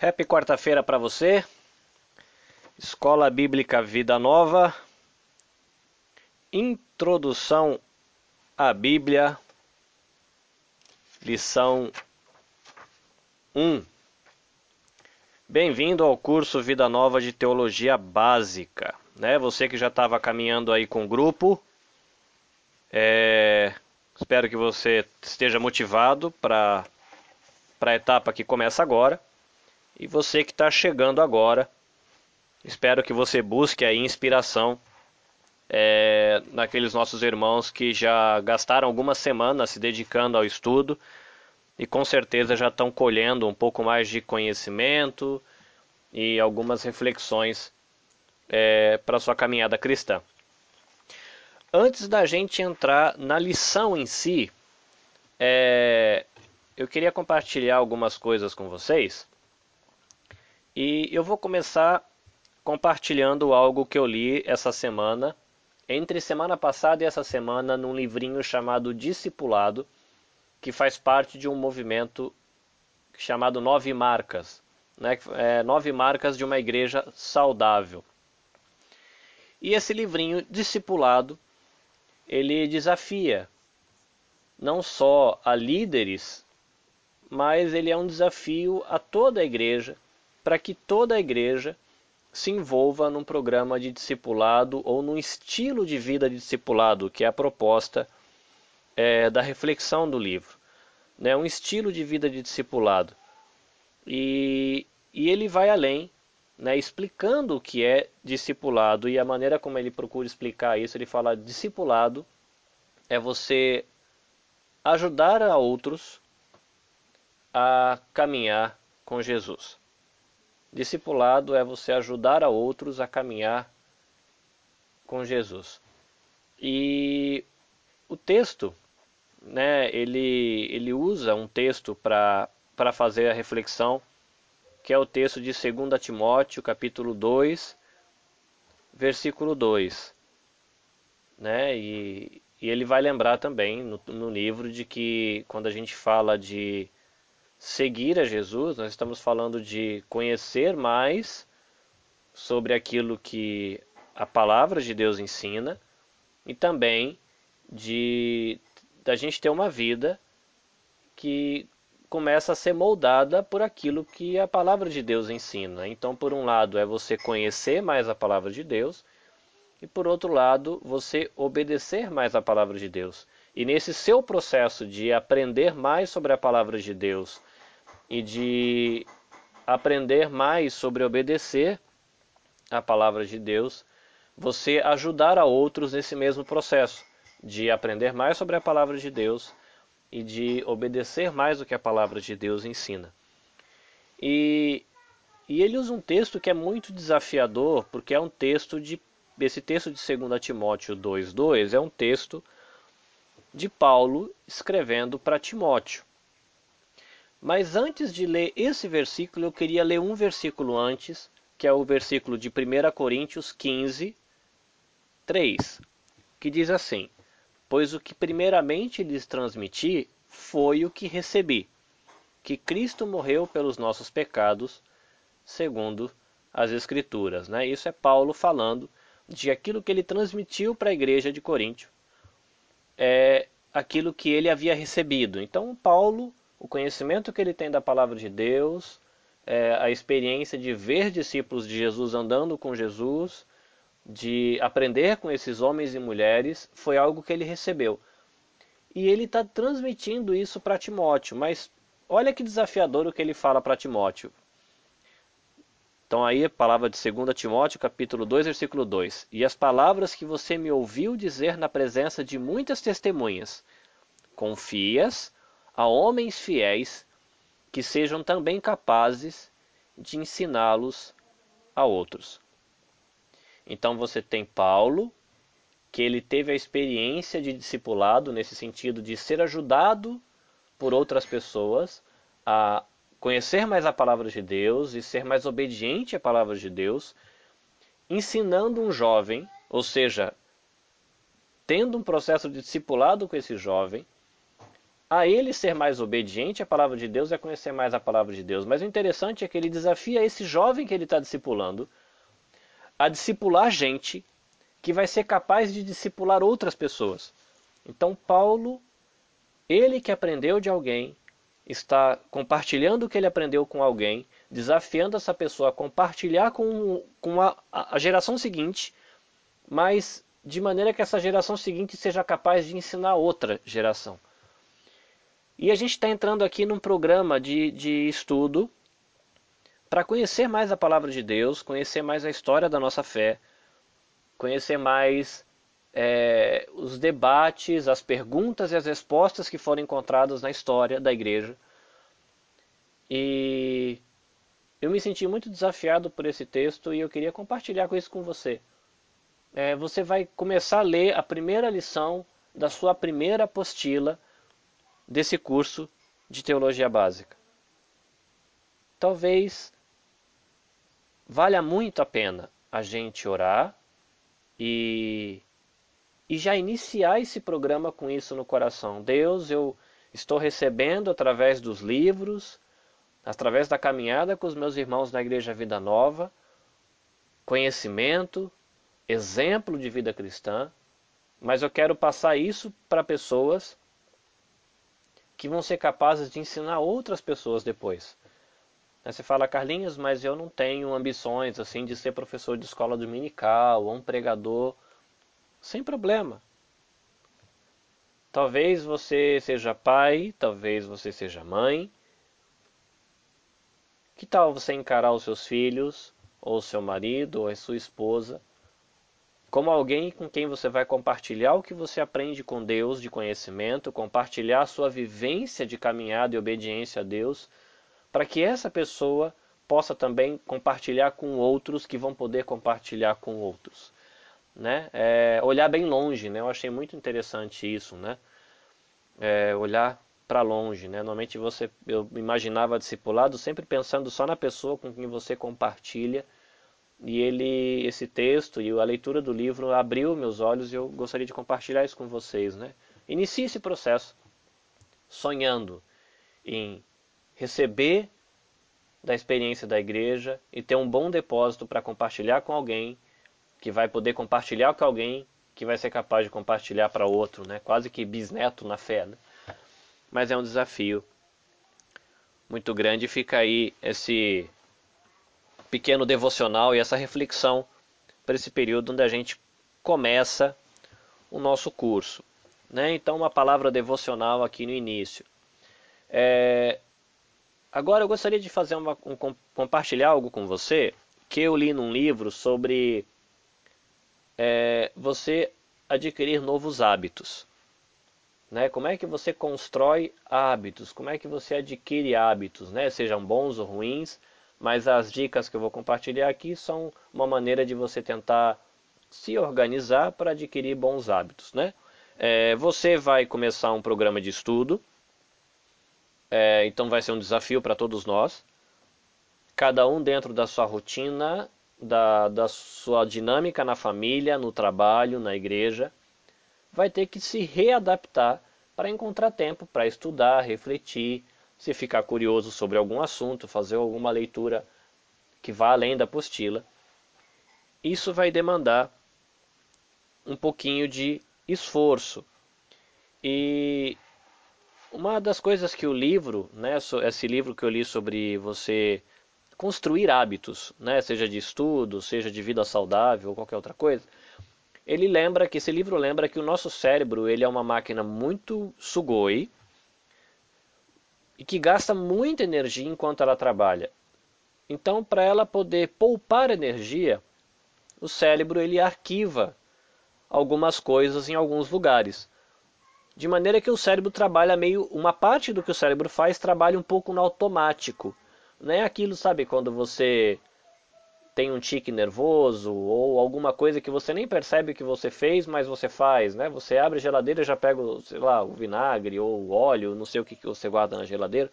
Happy quarta-feira para você. Escola Bíblica Vida Nova. Introdução à Bíblia. Lição 1. Bem-vindo ao curso Vida Nova de Teologia Básica. Né? Você que já estava caminhando aí com o grupo, é... espero que você esteja motivado para a etapa que começa agora. E você que está chegando agora, espero que você busque aí inspiração é, naqueles nossos irmãos que já gastaram algumas semanas se dedicando ao estudo e com certeza já estão colhendo um pouco mais de conhecimento e algumas reflexões é, para sua caminhada cristã. Antes da gente entrar na lição em si, é, eu queria compartilhar algumas coisas com vocês e eu vou começar compartilhando algo que eu li essa semana, entre semana passada e essa semana, num livrinho chamado Discipulado, que faz parte de um movimento chamado Nove Marcas, né? é, Nove Marcas de uma Igreja Saudável. E esse livrinho, Discipulado, ele desafia não só a líderes, mas ele é um desafio a toda a igreja para que toda a igreja se envolva num programa de discipulado ou num estilo de vida de discipulado, que é a proposta é, da reflexão do livro. Né? Um estilo de vida de discipulado. E, e ele vai além, né? explicando o que é discipulado e a maneira como ele procura explicar isso. Ele fala: discipulado é você ajudar a outros a caminhar com Jesus. Discipulado é você ajudar a outros a caminhar com Jesus. E o texto, né, ele, ele usa um texto para fazer a reflexão, que é o texto de 2 Timóteo, capítulo 2, versículo 2. Né, e, e ele vai lembrar também no, no livro de que quando a gente fala de seguir a Jesus, nós estamos falando de conhecer mais sobre aquilo que a palavra de Deus ensina e também de da gente ter uma vida que começa a ser moldada por aquilo que a palavra de Deus ensina. Então, por um lado, é você conhecer mais a palavra de Deus, e por outro lado, você obedecer mais a palavra de Deus. E nesse seu processo de aprender mais sobre a palavra de Deus e de aprender mais sobre obedecer a palavra de Deus, você ajudar a outros nesse mesmo processo de aprender mais sobre a palavra de Deus e de obedecer mais o que a palavra de Deus ensina. E, e ele usa um texto que é muito desafiador, porque é um texto de esse texto de 2 Timóteo 2:2 é um texto de Paulo escrevendo para Timóteo. Mas antes de ler esse versículo, eu queria ler um versículo antes, que é o versículo de 1 Coríntios 15, 3, que diz assim: Pois o que primeiramente lhes transmiti foi o que recebi, que Cristo morreu pelos nossos pecados, segundo as Escrituras. Né? Isso é Paulo falando de aquilo que ele transmitiu para a igreja de Coríntio, é aquilo que ele havia recebido. Então, Paulo o conhecimento que ele tem da palavra de Deus, é, a experiência de ver discípulos de Jesus andando com Jesus, de aprender com esses homens e mulheres, foi algo que ele recebeu. E ele está transmitindo isso para Timóteo, mas olha que desafiador o que ele fala para Timóteo. Então aí a palavra de 2 Timóteo, capítulo 2, versículo 2. E as palavras que você me ouviu dizer na presença de muitas testemunhas, confias a homens fiéis que sejam também capazes de ensiná-los a outros. Então você tem Paulo, que ele teve a experiência de discipulado nesse sentido de ser ajudado por outras pessoas a conhecer mais a palavra de Deus e ser mais obediente à palavra de Deus, ensinando um jovem, ou seja, tendo um processo de discipulado com esse jovem, a ele ser mais obediente à palavra de Deus é conhecer mais a palavra de Deus. Mas o interessante é que ele desafia esse jovem que ele está discipulando a discipular gente que vai ser capaz de discipular outras pessoas. Então, Paulo, ele que aprendeu de alguém, está compartilhando o que ele aprendeu com alguém, desafiando essa pessoa a compartilhar com, com a, a geração seguinte, mas de maneira que essa geração seguinte seja capaz de ensinar outra geração. E a gente está entrando aqui num programa de, de estudo para conhecer mais a palavra de Deus, conhecer mais a história da nossa fé, conhecer mais é, os debates, as perguntas e as respostas que foram encontradas na história da igreja. E eu me senti muito desafiado por esse texto e eu queria compartilhar com isso com você. É, você vai começar a ler a primeira lição da sua primeira apostila desse curso de teologia básica. Talvez valha muito a pena a gente orar e, e já iniciar esse programa com isso no coração. Deus, eu estou recebendo através dos livros, através da caminhada com os meus irmãos na Igreja Vida Nova, conhecimento, exemplo de vida cristã, mas eu quero passar isso para pessoas que vão ser capazes de ensinar outras pessoas depois. Você fala, Carlinhos, mas eu não tenho ambições assim de ser professor de escola dominical ou um pregador. Sem problema. Talvez você seja pai, talvez você seja mãe. Que tal você encarar os seus filhos, ou seu marido, ou a sua esposa, como alguém com quem você vai compartilhar o que você aprende com Deus de conhecimento, compartilhar a sua vivência de caminhada e obediência a Deus, para que essa pessoa possa também compartilhar com outros que vão poder compartilhar com outros. Né? É, olhar bem longe, né? eu achei muito interessante isso, né? É, olhar para longe. Né? Normalmente você, eu imaginava discipulado sempre pensando só na pessoa com quem você compartilha e ele, esse texto e a leitura do livro abriu meus olhos e eu gostaria de compartilhar isso com vocês. Né? Inicie esse processo sonhando em receber da experiência da igreja e ter um bom depósito para compartilhar com alguém que vai poder compartilhar com alguém que vai ser capaz de compartilhar para outro, né? Quase que bisneto na fé. Né? Mas é um desafio muito grande. Fica aí esse pequeno devocional e essa reflexão para esse período onde a gente começa o nosso curso. Né? Então, uma palavra devocional aqui no início. É... Agora, eu gostaria de fazer uma, um, compartilhar algo com você que eu li num livro sobre é, você adquirir novos hábitos. Né? Como é que você constrói hábitos? Como é que você adquire hábitos, né? sejam bons ou ruins? Mas as dicas que eu vou compartilhar aqui são uma maneira de você tentar se organizar para adquirir bons hábitos. Né? É, você vai começar um programa de estudo, é, então vai ser um desafio para todos nós. Cada um dentro da sua rotina, da, da sua dinâmica na família, no trabalho, na igreja, vai ter que se readaptar para encontrar tempo para estudar, refletir, se ficar curioso sobre algum assunto, fazer alguma leitura que vá além da apostila, isso vai demandar um pouquinho de esforço. E uma das coisas que o livro, né, esse livro que eu li sobre você construir hábitos, né, seja de estudo, seja de vida saudável ou qualquer outra coisa, ele lembra que esse livro lembra que o nosso cérebro ele é uma máquina muito sugoi, e que gasta muita energia enquanto ela trabalha. Então, para ela poder poupar energia, o cérebro ele arquiva algumas coisas em alguns lugares. De maneira que o cérebro trabalha meio. Uma parte do que o cérebro faz trabalha um pouco no automático. Não é aquilo, sabe, quando você tem um tique nervoso ou alguma coisa que você nem percebe que você fez, mas você faz, né? Você abre a geladeira e já pega, sei lá, o vinagre ou o óleo, não sei o que você guarda na geladeira.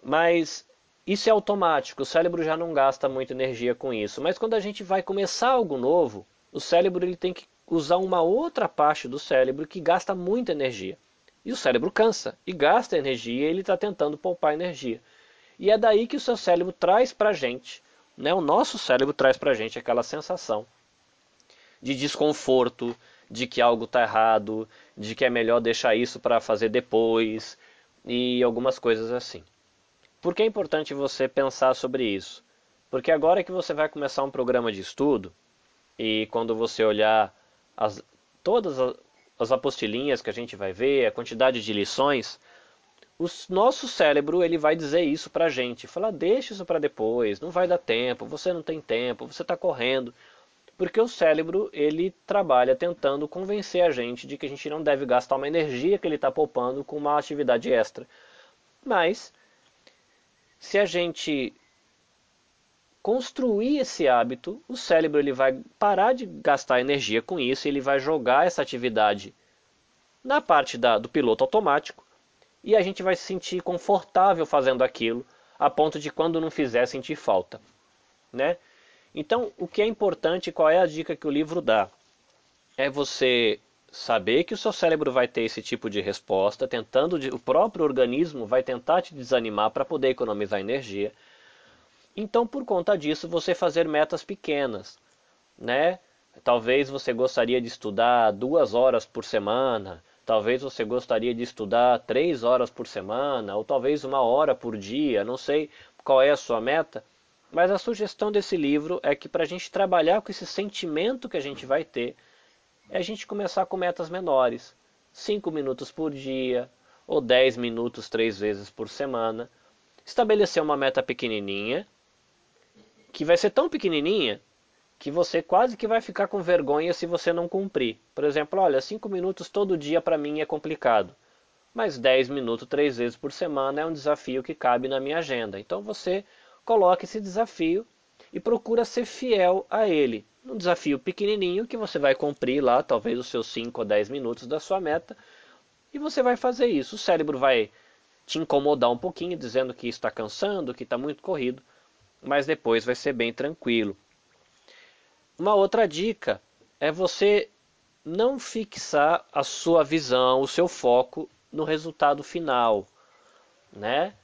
Mas isso é automático, o cérebro já não gasta muita energia com isso. Mas quando a gente vai começar algo novo, o cérebro ele tem que usar uma outra parte do cérebro que gasta muita energia. E o cérebro cansa e gasta energia e ele está tentando poupar energia. E é daí que o seu cérebro traz para a gente, né, o nosso cérebro traz para a gente aquela sensação de desconforto, de que algo está errado, de que é melhor deixar isso para fazer depois e algumas coisas assim. Por que é importante você pensar sobre isso? Porque agora que você vai começar um programa de estudo e quando você olhar as, todas as apostilinhas que a gente vai ver, a quantidade de lições, o nosso cérebro ele vai dizer isso para a gente, falar deixa isso para depois, não vai dar tempo, você não tem tempo, você está correndo, porque o cérebro ele trabalha tentando convencer a gente de que a gente não deve gastar uma energia que ele está poupando com uma atividade extra. Mas se a gente construir esse hábito, o cérebro ele vai parar de gastar energia com isso, ele vai jogar essa atividade na parte da, do piloto automático e a gente vai se sentir confortável fazendo aquilo, a ponto de quando não fizer sentir falta, né? Então, o que é importante, qual é a dica que o livro dá? É você saber que o seu cérebro vai ter esse tipo de resposta, tentando o próprio organismo vai tentar te desanimar para poder economizar energia. Então, por conta disso, você fazer metas pequenas, né? Talvez você gostaria de estudar duas horas por semana, talvez você gostaria de estudar três horas por semana, ou talvez uma hora por dia, não sei qual é a sua meta, mas a sugestão desse livro é que para a gente trabalhar com esse sentimento que a gente vai ter, é a gente começar com metas menores. 5 minutos por dia, ou 10 minutos três vezes por semana. Estabelecer uma meta pequenininha, que vai ser tão pequenininha que você quase que vai ficar com vergonha se você não cumprir. Por exemplo, olha, 5 minutos todo dia para mim é complicado, mas 10 minutos três vezes por semana é um desafio que cabe na minha agenda. Então você coloque esse desafio e procura ser fiel a ele. Um desafio pequenininho que você vai cumprir lá, talvez os seus 5 ou 10 minutos da sua meta, e você vai fazer isso. O cérebro vai te incomodar um pouquinho, dizendo que está cansando, que está muito corrido, mas depois vai ser bem tranquilo. Uma outra dica é você não fixar a sua visão, o seu foco no resultado final, né?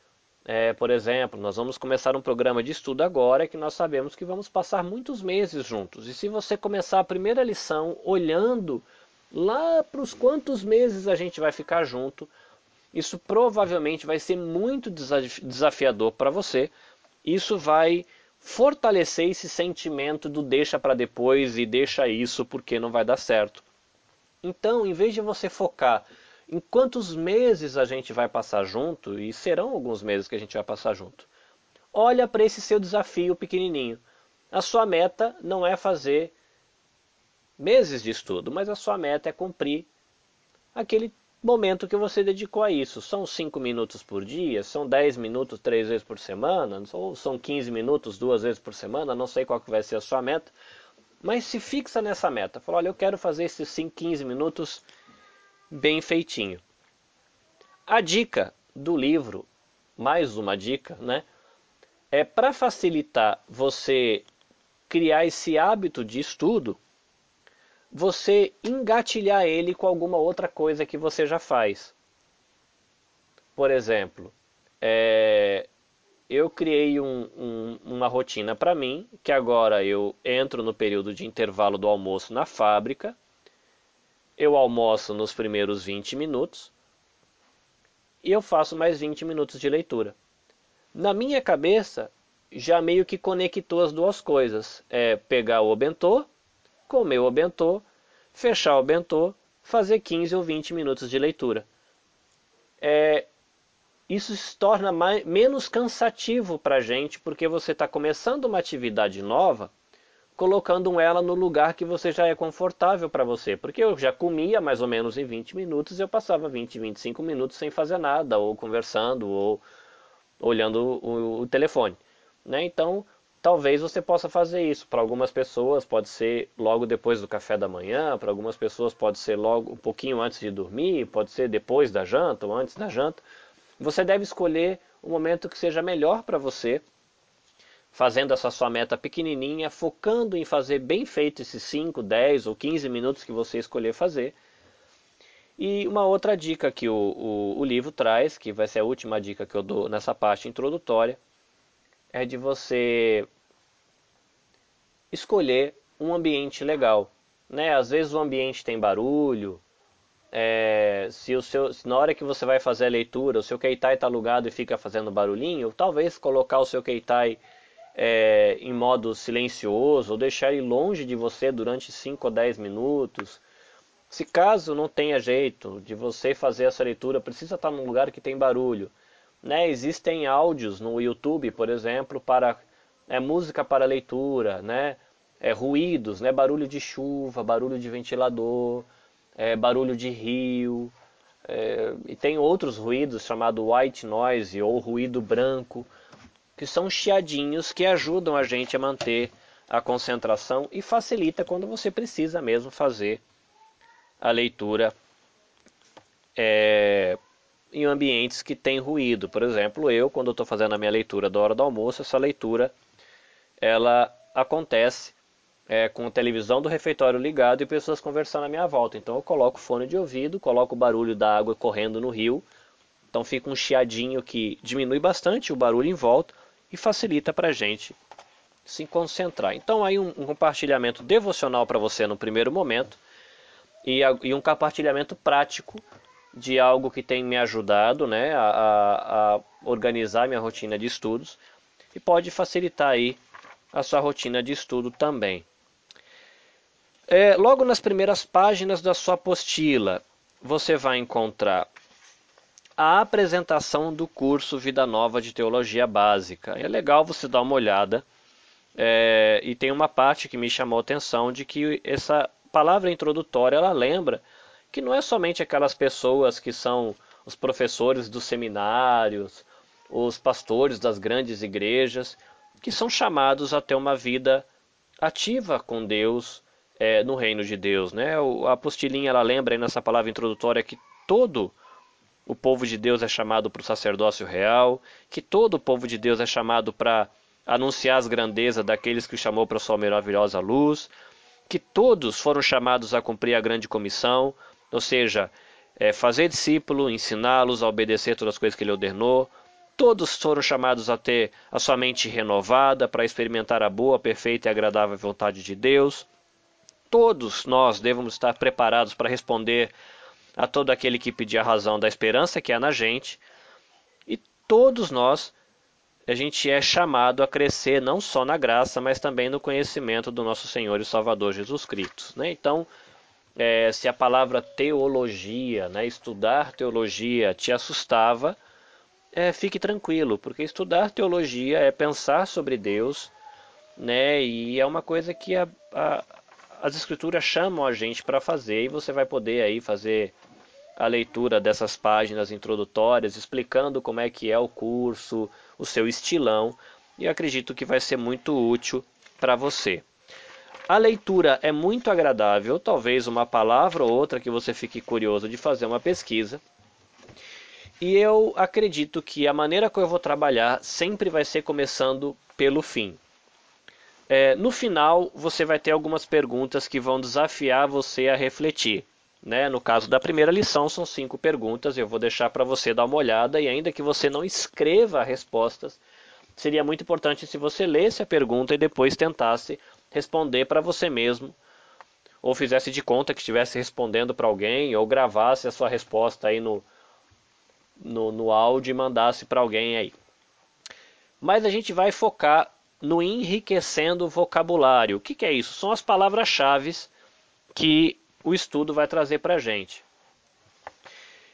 É, por exemplo, nós vamos começar um programa de estudo agora que nós sabemos que vamos passar muitos meses juntos. E se você começar a primeira lição olhando lá para os quantos meses a gente vai ficar junto, isso provavelmente vai ser muito desafiador para você. Isso vai fortalecer esse sentimento do deixa para depois e deixa isso porque não vai dar certo. Então, em vez de você focar em quantos meses a gente vai passar junto, e serão alguns meses que a gente vai passar junto. Olha para esse seu desafio pequenininho. A sua meta não é fazer meses de estudo, mas a sua meta é cumprir aquele momento que você dedicou a isso. São 5 minutos por dia, são 10 minutos três vezes por semana, ou são 15 minutos duas vezes por semana, não sei qual que vai ser a sua meta, mas se fixa nessa meta. Fala, olha, eu quero fazer esses 5, 15 minutos bem feitinho. A dica do livro, mais uma dica, né? É para facilitar você criar esse hábito de estudo, você engatilhar ele com alguma outra coisa que você já faz. Por exemplo, é, eu criei um, um, uma rotina para mim, que agora eu entro no período de intervalo do almoço na fábrica, eu almoço nos primeiros 20 minutos e eu faço mais 20 minutos de leitura. Na minha cabeça, já meio que conectou as duas coisas. É pegar o bentô, comer o bentô, fechar o bentô, fazer 15 ou 20 minutos de leitura. É, isso se torna mais, menos cansativo para a gente, porque você está começando uma atividade nova colocando ela no lugar que você já é confortável para você. Porque eu já comia mais ou menos em 20 minutos eu passava 20, 25 minutos sem fazer nada, ou conversando, ou olhando o, o telefone. Né? Então, talvez você possa fazer isso. Para algumas pessoas pode ser logo depois do café da manhã, para algumas pessoas pode ser logo um pouquinho antes de dormir, pode ser depois da janta ou antes da janta. Você deve escolher o momento que seja melhor para você fazendo essa sua meta pequenininha, focando em fazer bem feito esses 5, 10 ou 15 minutos que você escolher fazer. E uma outra dica que o, o, o livro traz, que vai ser a última dica que eu dou nessa parte introdutória, é de você escolher um ambiente legal. Né? Às vezes o ambiente tem barulho, é, se, o seu, se na hora que você vai fazer a leitura o seu Keitai está alugado e fica fazendo barulhinho, talvez colocar o seu Keitai é, em modo silencioso ou deixar ele longe de você durante 5 ou 10 minutos. Se caso não tenha jeito de você fazer essa leitura, precisa estar num lugar que tem barulho. Né? Existem áudios no YouTube, por exemplo, para é, música para leitura, né? é, ruídos, né? barulho de chuva, barulho de ventilador, é, barulho de rio, é, e tem outros ruídos chamado white noise ou ruído branco, que são chiadinhos que ajudam a gente a manter a concentração e facilita quando você precisa mesmo fazer a leitura é, em ambientes que tem ruído. Por exemplo, eu, quando estou fazendo a minha leitura da hora do almoço, essa leitura ela acontece é, com a televisão do refeitório ligado e pessoas conversando à minha volta. Então eu coloco fone de ouvido, coloco o barulho da água correndo no rio, então fica um chiadinho que diminui bastante o barulho em volta e facilita para a gente se concentrar. Então aí um, um compartilhamento devocional para você no primeiro momento e, e, um compartilhamento prático de algo que tem me ajudado né, a, a, a organizar minha rotina de estudos e pode facilitar aí a sua rotina de estudo também. É, logo nas primeiras páginas da sua apostila, você vai encontrar a apresentação do curso Vida Nova de Teologia Básica. É legal você dar uma olhada. É, e tem uma parte que me chamou a atenção de que essa palavra introdutória ela lembra que não é somente aquelas pessoas que são os professores dos seminários, os pastores das grandes igrejas, que são chamados a ter uma vida ativa com Deus, é, no reino de Deus. Né? A apostilinha ela lembra nessa palavra introdutória que todo o povo de Deus é chamado para o sacerdócio real, que todo o povo de Deus é chamado para anunciar as grandezas daqueles que o chamou para a sua maravilhosa luz, que todos foram chamados a cumprir a grande comissão, ou seja, é, fazer discípulo, ensiná-los a obedecer todas as coisas que ele ordenou. Todos foram chamados a ter a sua mente renovada para experimentar a boa, perfeita e agradável vontade de Deus todos nós devemos estar preparados para responder a todo aquele que pedir a razão da esperança que há na gente. E todos nós, a gente é chamado a crescer não só na graça, mas também no conhecimento do nosso Senhor e Salvador Jesus Cristo. Né? Então, é, se a palavra teologia, né, estudar teologia, te assustava, é, fique tranquilo, porque estudar teologia é pensar sobre Deus, né, e é uma coisa que a, a, as escrituras chamam a gente para fazer e você vai poder aí fazer a leitura dessas páginas introdutórias explicando como é que é o curso, o seu estilão e acredito que vai ser muito útil para você. A leitura é muito agradável, talvez uma palavra ou outra que você fique curioso de fazer uma pesquisa. E eu acredito que a maneira que eu vou trabalhar sempre vai ser começando pelo fim. É, no final, você vai ter algumas perguntas que vão desafiar você a refletir. Né? No caso da primeira lição, são cinco perguntas, eu vou deixar para você dar uma olhada, e ainda que você não escreva respostas, seria muito importante se você lesse a pergunta e depois tentasse responder para você mesmo, ou fizesse de conta que estivesse respondendo para alguém, ou gravasse a sua resposta aí no, no, no áudio e mandasse para alguém aí. Mas a gente vai focar no enriquecendo o vocabulário. O que, que é isso? São as palavras-chave que o estudo vai trazer para a gente.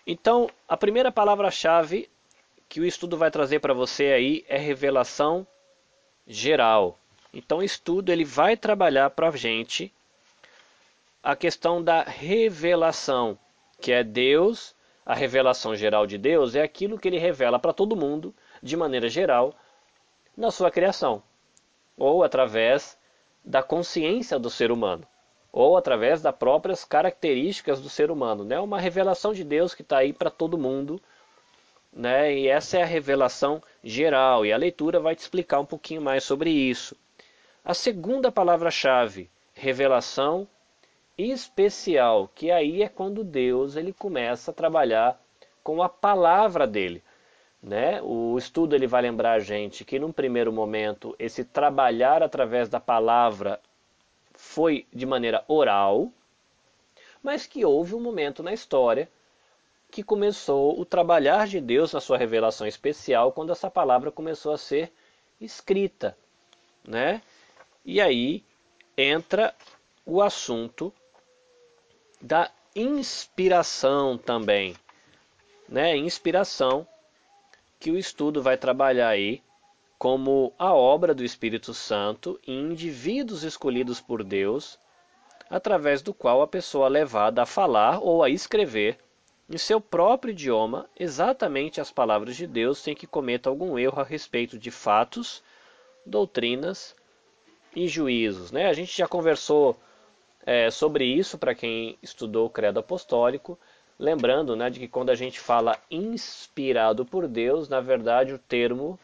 Então, a primeira palavra-chave que o estudo vai trazer para você aí é revelação geral. Então, o estudo ele vai trabalhar para a gente a questão da revelação, que é Deus, a revelação geral de Deus é aquilo que ele revela para todo mundo, de maneira geral, na sua criação ou através da consciência do ser humano, ou através das próprias características do ser humano. Né? uma revelação de Deus que está aí para todo mundo, né? e essa é a revelação geral, e a leitura vai te explicar um pouquinho mais sobre isso. A segunda palavra-chave, revelação especial, que aí é quando Deus ele começa a trabalhar com a palavra dele. Né? O estudo ele vai lembrar a gente que num primeiro momento esse trabalhar através da palavra foi de maneira oral, mas que houve um momento na história que começou o trabalhar de Deus na sua revelação especial quando essa palavra começou a ser escrita, né? E aí entra o assunto da inspiração também, né? Inspiração que o estudo vai trabalhar aí como a obra do Espírito Santo em indivíduos escolhidos por Deus, através do qual a pessoa é levada a falar ou a escrever em seu próprio idioma exatamente as palavras de Deus sem que cometa algum erro a respeito de fatos, doutrinas e juízos. Né? A gente já conversou é, sobre isso para quem estudou o credo apostólico, lembrando né, de que quando a gente fala inspirado por Deus, na verdade o termo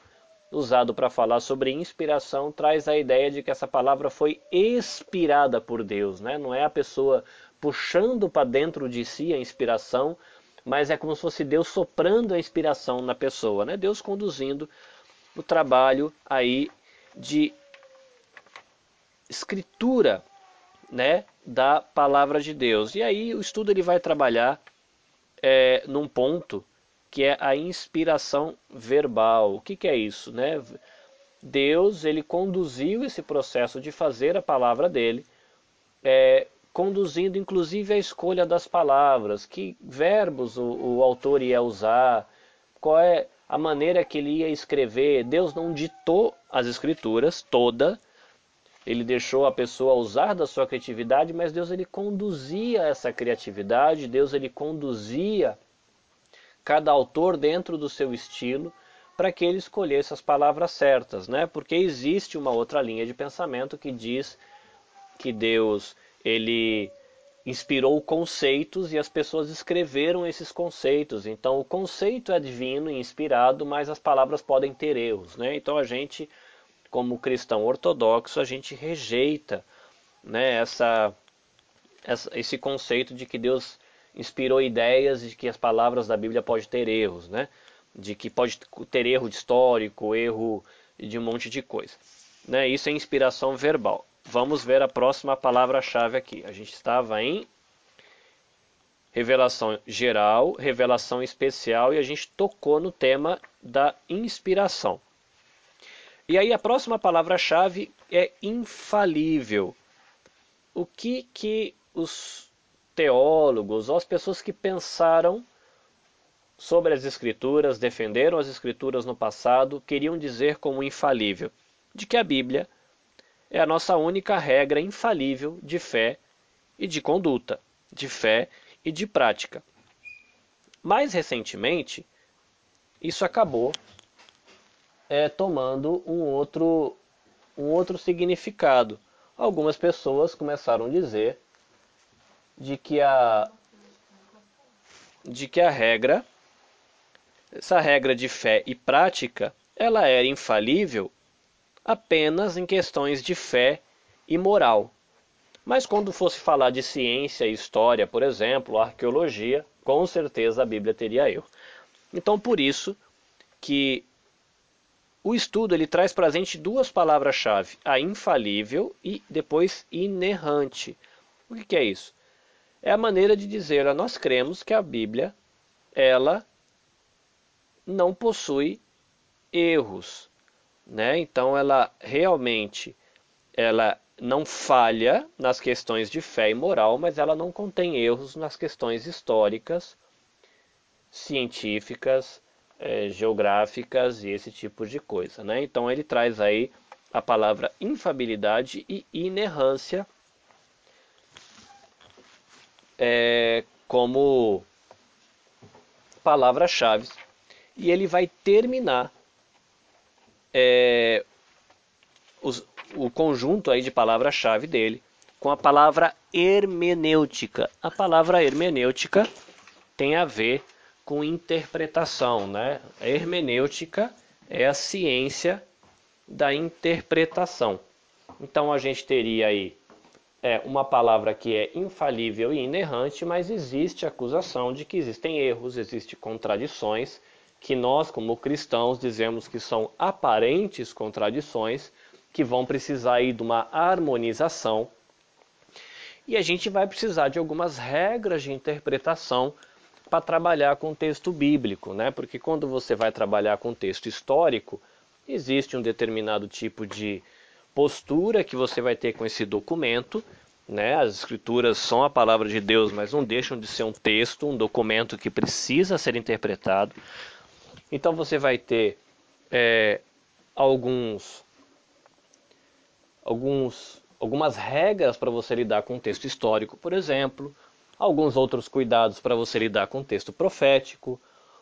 usado para falar sobre inspiração traz a ideia de que essa palavra foi expirada por Deus, né? não é a pessoa puxando para dentro de si a inspiração, mas é como se fosse Deus soprando a inspiração na pessoa, né? Deus conduzindo o trabalho aí de escritura, né, da palavra de Deus. E aí o estudo ele vai trabalhar é, num ponto que é a inspiração verbal. O que, que é isso, né? Deus ele conduziu esse processo de fazer a palavra dele é, conduzindo inclusive a escolha das palavras, que verbos o, o autor ia usar, qual é a maneira que ele ia escrever. Deus não ditou as escrituras toda, ele deixou a pessoa usar da sua criatividade, mas Deus ele conduzia essa criatividade, Deus ele conduzia cada autor dentro do seu estilo para que ele escolhesse as palavras certas, né? Porque existe uma outra linha de pensamento que diz que Deus ele inspirou conceitos e as pessoas escreveram esses conceitos. Então o conceito é divino e inspirado, mas as palavras podem ter erros, né? Então a gente, como cristão ortodoxo, a gente rejeita, né, essa, essa esse conceito de que Deus inspirou ideias de que as palavras da Bíblia podem ter erros, né? De que pode ter erro histórico, erro de um monte de coisa. Né? Isso é inspiração verbal. Vamos ver a próxima palavra-chave aqui. A gente estava em revelação geral, revelação especial e a gente tocou no tema da inspiração. E aí a próxima palavra-chave é infalível. O que que os teólogos ou as pessoas que pensaram sobre as escrituras, defenderam as escrituras no passado, queriam dizer como infalível? De que a Bíblia é a nossa única regra infalível de fé e de conduta, de fé e de prática. Mais recentemente, isso acabou é, tomando um outro, um outro significado. Algumas pessoas começaram a dizer de que a, de que a regra, essa regra de fé e prática, ela era infalível apenas em questões de fé e moral. Mas quando fosse falar de ciência e história, por exemplo, arqueologia, com certeza a Bíblia teria erro. Então, por isso que o estudo ele traz para a gente duas palavras-chave, a infalível e depois inerrante. O que, que é isso? É a maneira de dizer, nós cremos que a Bíblia, ela não possui erros, né? Então ela realmente ela não falha nas questões de fé e moral, mas ela não contém erros nas questões históricas, científicas, é, geográficas e esse tipo de coisa. Né? Então ele traz aí a palavra infabilidade e inerrância é, como palavras-chave. E ele vai terminar é, os, o conjunto aí de palavra-chave dele com a palavra hermenêutica. A palavra hermenêutica tem a ver com interpretação, né? A hermenêutica é a ciência da interpretação. Então a gente teria aí é uma palavra que é infalível e inerrante, mas existe acusação de que existem erros, existem contradições, que nós, como cristãos, dizemos que são aparentes contradições, que vão precisar aí de uma harmonização. E a gente vai precisar de algumas regras de interpretação para trabalhar com texto bíblico, né? Porque quando você vai trabalhar com texto histórico, existe um determinado tipo de postura que você vai ter com esse documento. Né? As escrituras são a palavra de Deus, mas não deixam de ser um texto, um documento que precisa ser interpretado. Então você vai ter é, alguns, alguns, algumas regras para você lidar com o texto histórico, por exemplo, alguns outros cuidados para você lidar com texto profético,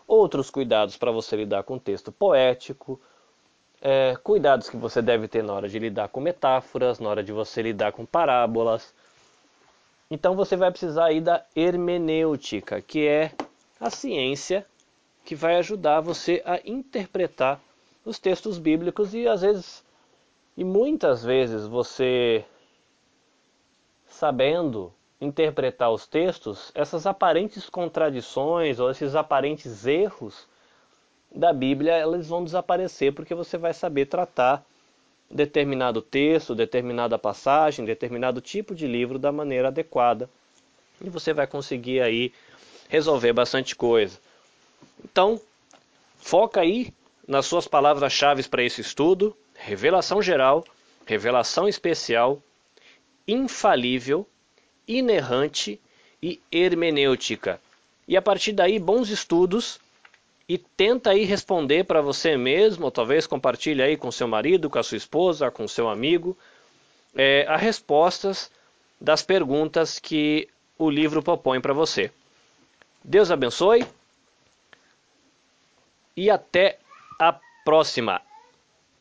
outros cuidados para você lidar com texto poético, é, cuidados que você deve ter na hora de lidar com metáforas, na hora de você lidar com parábolas. Então você vai precisar aí da hermenêutica, que é a ciência que vai ajudar você a interpretar os textos bíblicos e às vezes e muitas vezes você sabendo interpretar os textos, essas aparentes contradições ou esses aparentes erros da Bíblia, eles vão desaparecer porque você vai saber tratar determinado texto, determinada passagem, determinado tipo de livro da maneira adequada. E você vai conseguir aí resolver bastante coisa. Então, foca aí nas suas palavras-chave para esse estudo: revelação geral, revelação especial, infalível, inerrante e hermenêutica. E a partir daí, bons estudos e tenta aí responder para você mesmo, ou talvez compartilhe aí com seu marido, com a sua esposa, com seu amigo, é, as respostas das perguntas que o livro propõe para você. Deus abençoe e até a próxima.